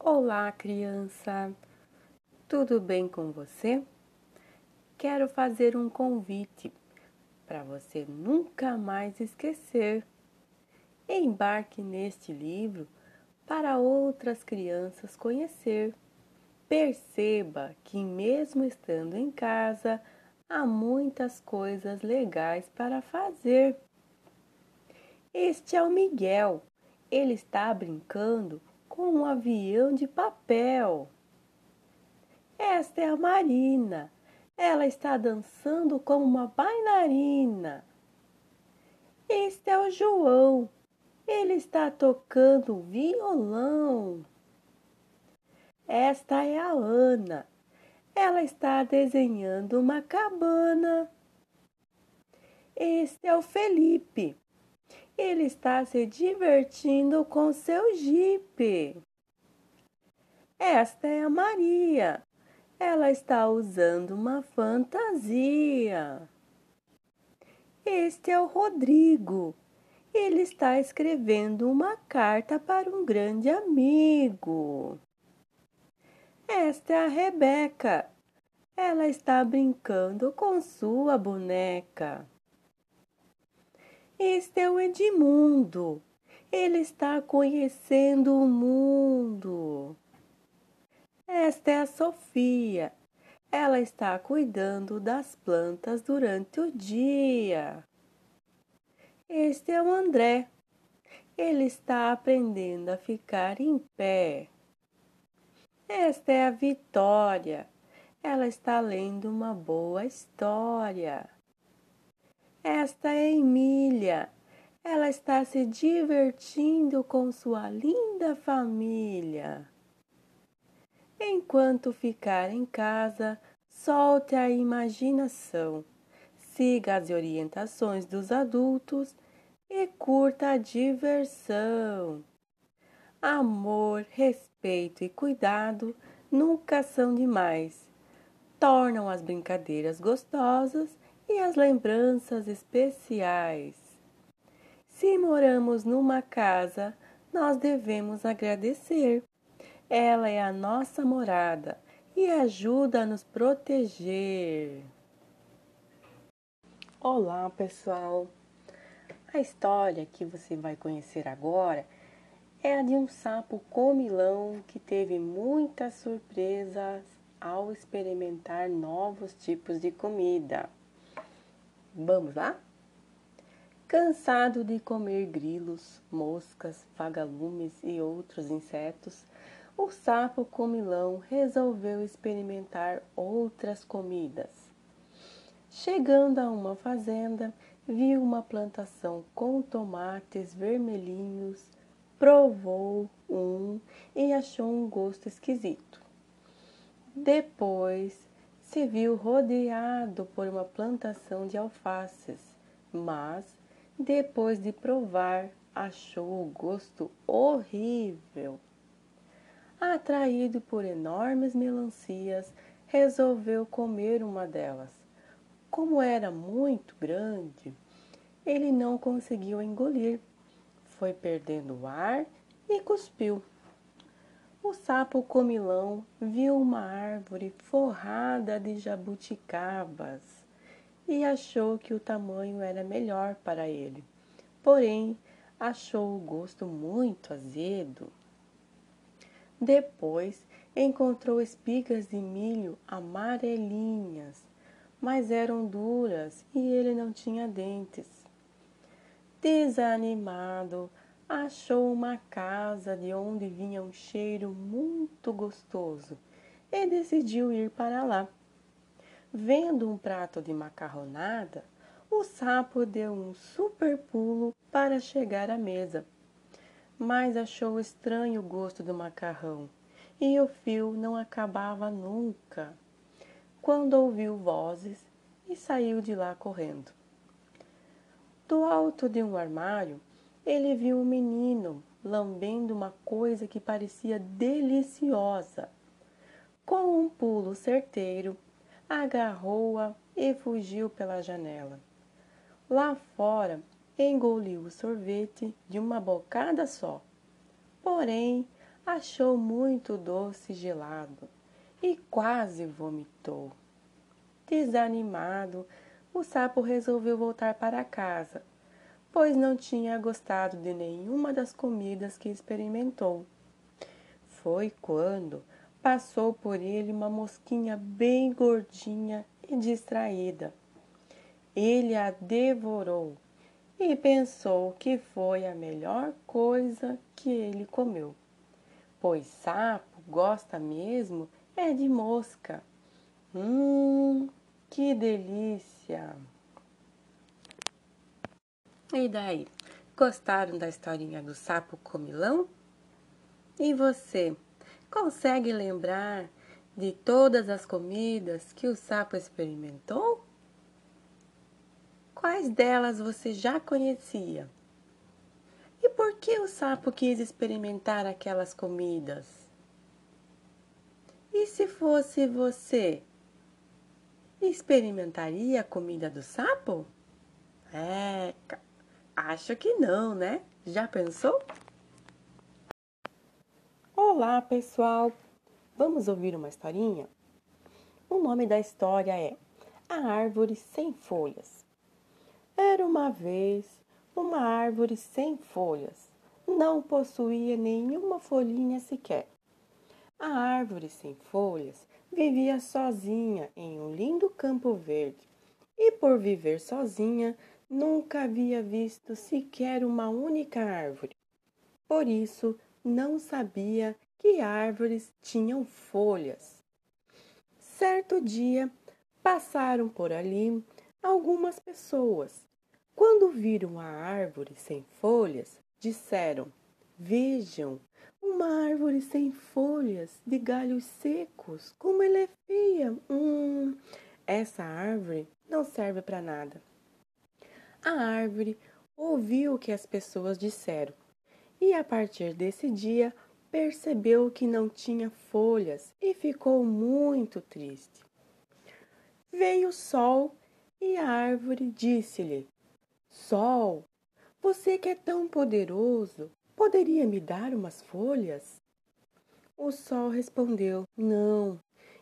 Olá, criança! Tudo bem com você? Quero fazer um convite para você nunca mais esquecer. Embarque neste livro para outras crianças conhecer. Perceba que, mesmo estando em casa, há muitas coisas legais para fazer. Este é o Miguel. Ele está brincando com um avião de papel. Esta é a Marina. Ela está dançando como uma bailarina. Este é o João. Ele está tocando violão. Esta é a Ana. Ela está desenhando uma cabana. Este é o Felipe. Ele está se divertindo com seu jipe. Esta é a Maria. Ela está usando uma fantasia. Este é o Rodrigo. Ele está escrevendo uma carta para um grande amigo. Esta é a Rebeca. Ela está brincando com sua boneca. Este é o Edmundo. Ele está conhecendo o mundo. Esta é a Sofia. Ela está cuidando das plantas durante o dia. Este é o André. Ele está aprendendo a ficar em pé. Esta é a Vitória. Ela está lendo uma boa história. Esta é Emília. Ela está se divertindo com sua linda família. Enquanto ficar em casa, solte a imaginação, siga as orientações dos adultos e curta a diversão. Amor, respeito e cuidado nunca são demais. Tornam as brincadeiras gostosas e as lembranças especiais. Se moramos numa casa, nós devemos agradecer. Ela é a nossa morada e ajuda a nos proteger. Olá, pessoal! A história que você vai conhecer agora é a de um sapo comilão que teve muitas surpresas ao experimentar novos tipos de comida. Vamos lá? Cansado de comer grilos, moscas, vagalumes e outros insetos, o sapo comilão resolveu experimentar outras comidas. Chegando a uma fazenda, viu uma plantação com tomates vermelhinhos, provou um e achou um gosto esquisito. Depois se viu rodeado por uma plantação de alfaces, mas depois de provar, achou o gosto horrível. Atraído por enormes melancias, resolveu comer uma delas. Como era muito grande, ele não conseguiu engolir. Foi perdendo o ar e cuspiu. O sapo comilão viu uma árvore forrada de jabuticabas e achou que o tamanho era melhor para ele. Porém, achou o gosto muito azedo. Depois, encontrou espigas de milho amarelinhas, mas eram duras e ele não tinha dentes. Desanimado, achou uma casa de onde vinha um cheiro muito gostoso e decidiu ir para lá. Vendo um prato de macarronada, o sapo deu um super pulo para chegar à mesa, mas achou estranho o gosto do macarrão e o fio não acabava nunca. Quando ouviu vozes e saiu de lá correndo. Do alto de um armário, ele viu um menino lambendo uma coisa que parecia deliciosa. Com um pulo certeiro, agarrou-a e fugiu pela janela. Lá fora, engoliu o sorvete de uma bocada só. Porém, achou muito doce gelado e quase vomitou. Desanimado, o sapo resolveu voltar para casa, pois não tinha gostado de nenhuma das comidas que experimentou. Foi quando passou por ele uma mosquinha bem gordinha e distraída. Ele a devorou e pensou que foi a melhor coisa que ele comeu, pois sapo gosta mesmo é de mosca. Hum, que delícia! E daí? Gostaram da historinha do sapo comilão? E você, consegue lembrar de todas as comidas que o sapo experimentou? Quais delas você já conhecia? E por que o sapo quis experimentar aquelas comidas? E se fosse você, experimentaria a comida do sapo? É, acho que não, né? Já pensou? Olá, pessoal! Vamos ouvir uma historinha? O nome da história é A Árvore Sem Folhas. Era uma vez uma árvore sem folhas. Não possuía nenhuma folhinha sequer. A árvore sem folhas vivia sozinha em um lindo campo verde e, por viver sozinha, nunca havia visto sequer uma única árvore. Por isso, não sabia que árvores tinham folhas. Certo dia, passaram por ali algumas pessoas. Quando viram a árvore sem folhas, disseram: Vejam, uma árvore sem folhas, de galhos secos, como ela é feia. Hum, essa árvore não serve para nada. A árvore ouviu o que as pessoas disseram e, a partir desse dia, percebeu que não tinha folhas e ficou muito triste. Veio o sol e a árvore disse-lhe: Sol, você que é tão poderoso, poderia me dar umas folhas? O sol respondeu: Não,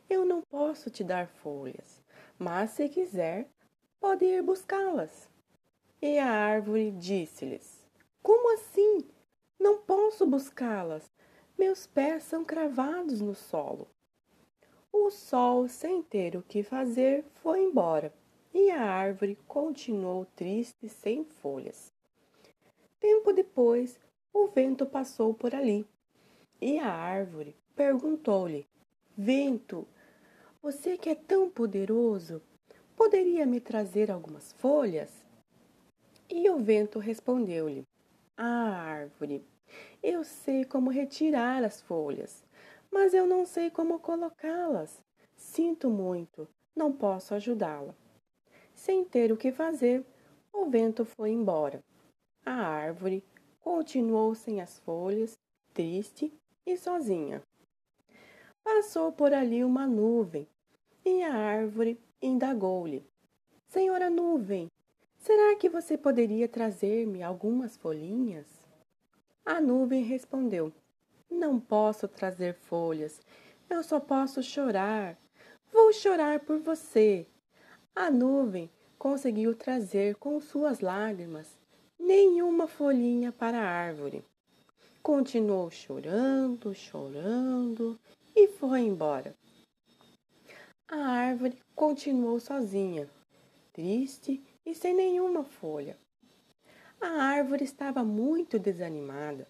eu não posso te dar folhas, mas se quiser, pode ir buscá-las. E a árvore disse-lhes: Como assim? Não posso buscá-las. Meus pés são cravados no solo. O sol, sem ter o que fazer, foi embora e a árvore continuou triste sem folhas. Tempo depois, o vento passou por ali e a árvore perguntou-lhe: Vento, você que é tão poderoso, poderia me trazer algumas folhas? E o vento respondeu-lhe: Ah, árvore, eu sei como retirar as folhas, mas eu não sei como colocá-las. Sinto muito, não posso ajudá-la. Sem ter o que fazer, o vento foi embora. A árvore continuou sem as folhas, triste e sozinha. Passou por ali uma nuvem e a árvore indagou-lhe: Senhora nuvem, será que você poderia trazer-me algumas folhinhas? A nuvem respondeu: Não posso trazer folhas, eu só posso chorar. Vou chorar por você. A nuvem conseguiu trazer com suas lágrimas nenhuma folhinha para a árvore. Continuou chorando, chorando e foi embora. A árvore continuou sozinha, triste e sem nenhuma folha. A árvore estava muito desanimada,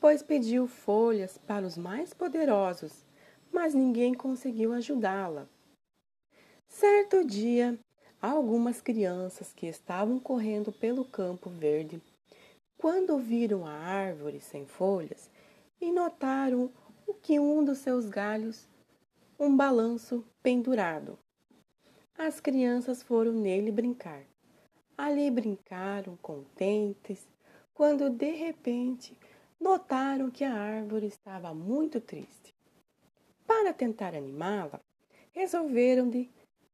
pois pediu folhas para os mais poderosos, mas ninguém conseguiu ajudá-la. Certo dia, algumas crianças que estavam correndo pelo campo verde, quando viram a árvore sem folhas e notaram o que um dos seus galhos, um balanço pendurado. As crianças foram nele brincar. Ali brincaram contentes, quando de repente notaram que a árvore estava muito triste. Para tentar animá-la, resolveram, de,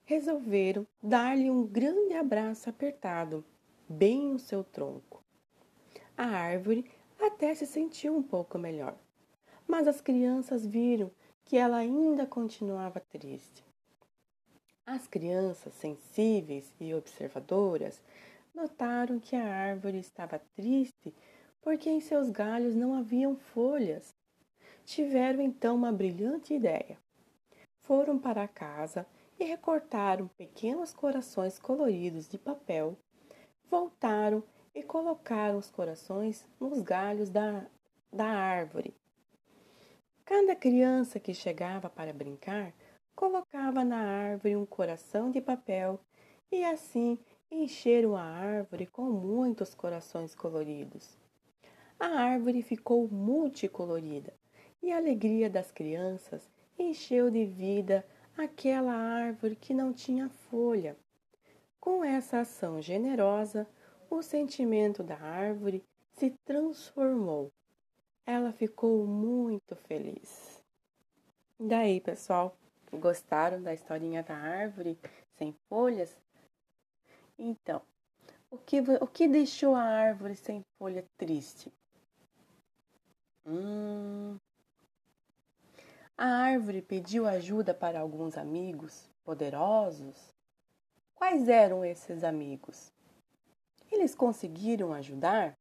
resolveram dar-lhe um grande abraço apertado, bem no seu tronco. A árvore até se sentiu um pouco melhor, mas as crianças viram que ela ainda continuava triste. As crianças sensíveis e observadoras notaram que a árvore estava triste porque em seus galhos não haviam folhas. Tiveram então uma brilhante ideia. Foram para casa e recortaram pequenos corações coloridos de papel, voltaram e colocaram os corações nos galhos da, da árvore. Cada criança que chegava para brincar colocava na árvore um coração de papel e assim encheram a árvore com muitos corações coloridos. A árvore ficou multicolorida e a alegria das crianças encheu de vida aquela árvore que não tinha folha. Com essa ação generosa, o sentimento da árvore se transformou. Ela ficou muito feliz. Daí, pessoal, gostaram da historinha da árvore sem folhas? Então, o que, o que deixou a árvore sem folha triste? Hum, a árvore pediu ajuda para alguns amigos poderosos. Quais eram esses amigos? Eles conseguiram ajudar?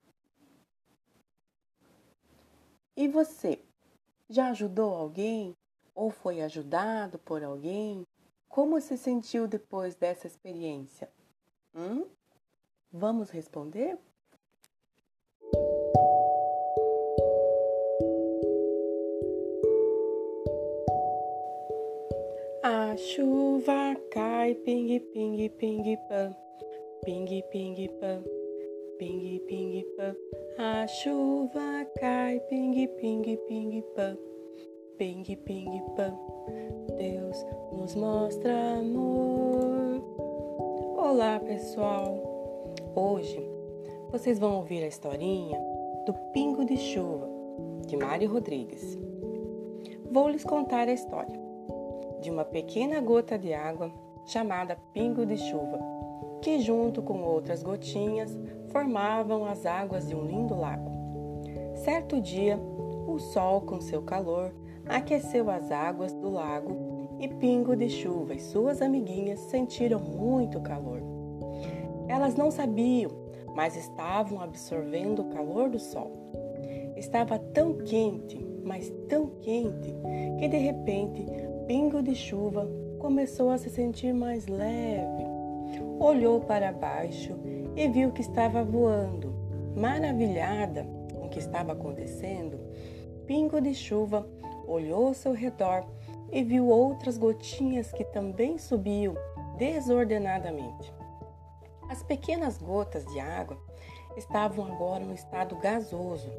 E você? Já ajudou alguém? Ou foi ajudado por alguém? Como se sentiu depois dessa experiência? Hum? Vamos responder? A chuva cai, ping, ping, ping, pam, ping, ping, pam, ping, ping, pam. A chuva cai, ping, ping, ping, pam, ping, ping, pam. Deus nos mostra amor. Olá, pessoal. Hoje vocês vão ouvir a historinha do Pingo de Chuva, de Mário Rodrigues. Vou lhes contar a história de uma pequena gota de água chamada pingo de chuva, que junto com outras gotinhas formavam as águas de um lindo lago. Certo dia, o sol, com seu calor, aqueceu as águas do lago e Pingo de Chuva e suas amiguinhas sentiram muito calor. Elas não sabiam, mas estavam absorvendo o calor do sol. Estava tão quente, mas tão quente, que de repente pingo de chuva, começou a se sentir mais leve. Olhou para baixo e viu que estava voando. Maravilhada com o que estava acontecendo, Pingo de Chuva olhou ao seu redor e viu outras gotinhas que também subiam desordenadamente. As pequenas gotas de água estavam agora no estado gasoso.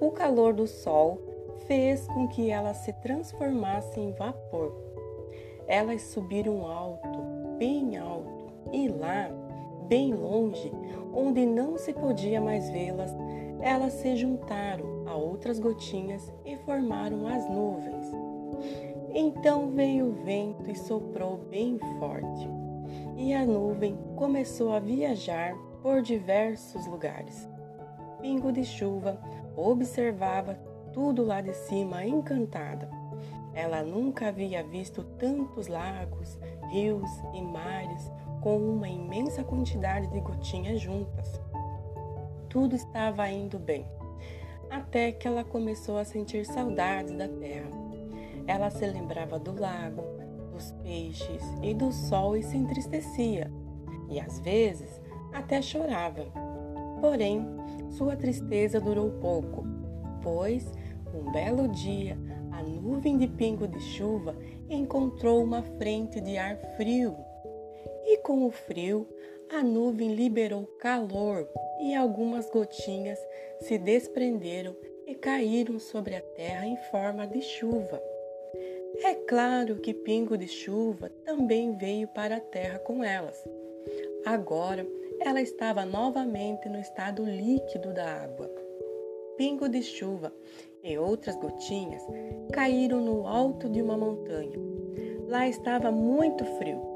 O calor do sol fez com que elas se transformassem em vapor. Elas subiram alto, bem alto, e lá, bem longe, onde não se podia mais vê-las, elas se juntaram a outras gotinhas e formaram as nuvens. Então veio o vento e soprou bem forte, e a nuvem começou a viajar por diversos lugares. Pingo de chuva observava tudo lá de cima encantada. Ela nunca havia visto tantos lagos, rios e mares com uma imensa quantidade de gotinhas juntas. Tudo estava indo bem, até que ela começou a sentir saudades da terra. Ela se lembrava do lago, dos peixes e do sol e se entristecia, e às vezes até chorava. Porém, sua tristeza durou pouco, pois um belo dia, a nuvem de pingo de chuva encontrou uma frente de ar frio. E com o frio, a nuvem liberou calor e algumas gotinhas se desprenderam e caíram sobre a terra em forma de chuva. É claro que pingo de chuva também veio para a terra com elas. Agora ela estava novamente no estado líquido da água. Pingo de chuva e outras gotinhas caíram no alto de uma montanha. Lá estava muito frio.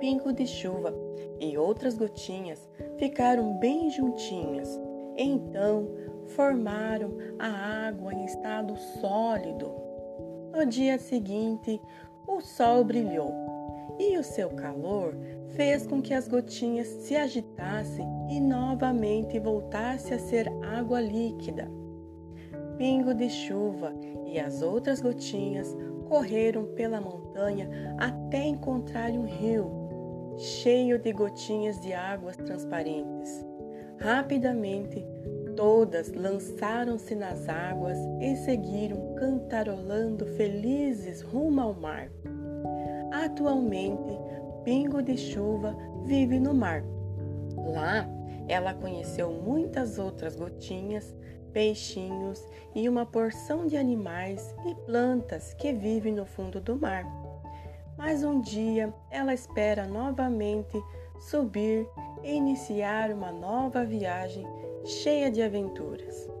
Pingo de chuva e outras gotinhas ficaram bem juntinhas. Então formaram a água em estado sólido. No dia seguinte, o sol brilhou e o seu calor fez com que as gotinhas se agitassem e novamente voltasse a ser água líquida. Pingo de chuva e as outras gotinhas correram pela montanha até encontrar um rio cheio de gotinhas de águas transparentes. Rapidamente, todas lançaram-se nas águas e seguiram cantarolando felizes rumo ao mar. Atualmente, Pingo de Chuva vive no mar. Lá, ela conheceu muitas outras gotinhas, peixinhos e uma porção de animais e plantas que vivem no fundo do mar. Mas um dia ela espera novamente subir e iniciar uma nova viagem cheia de aventuras.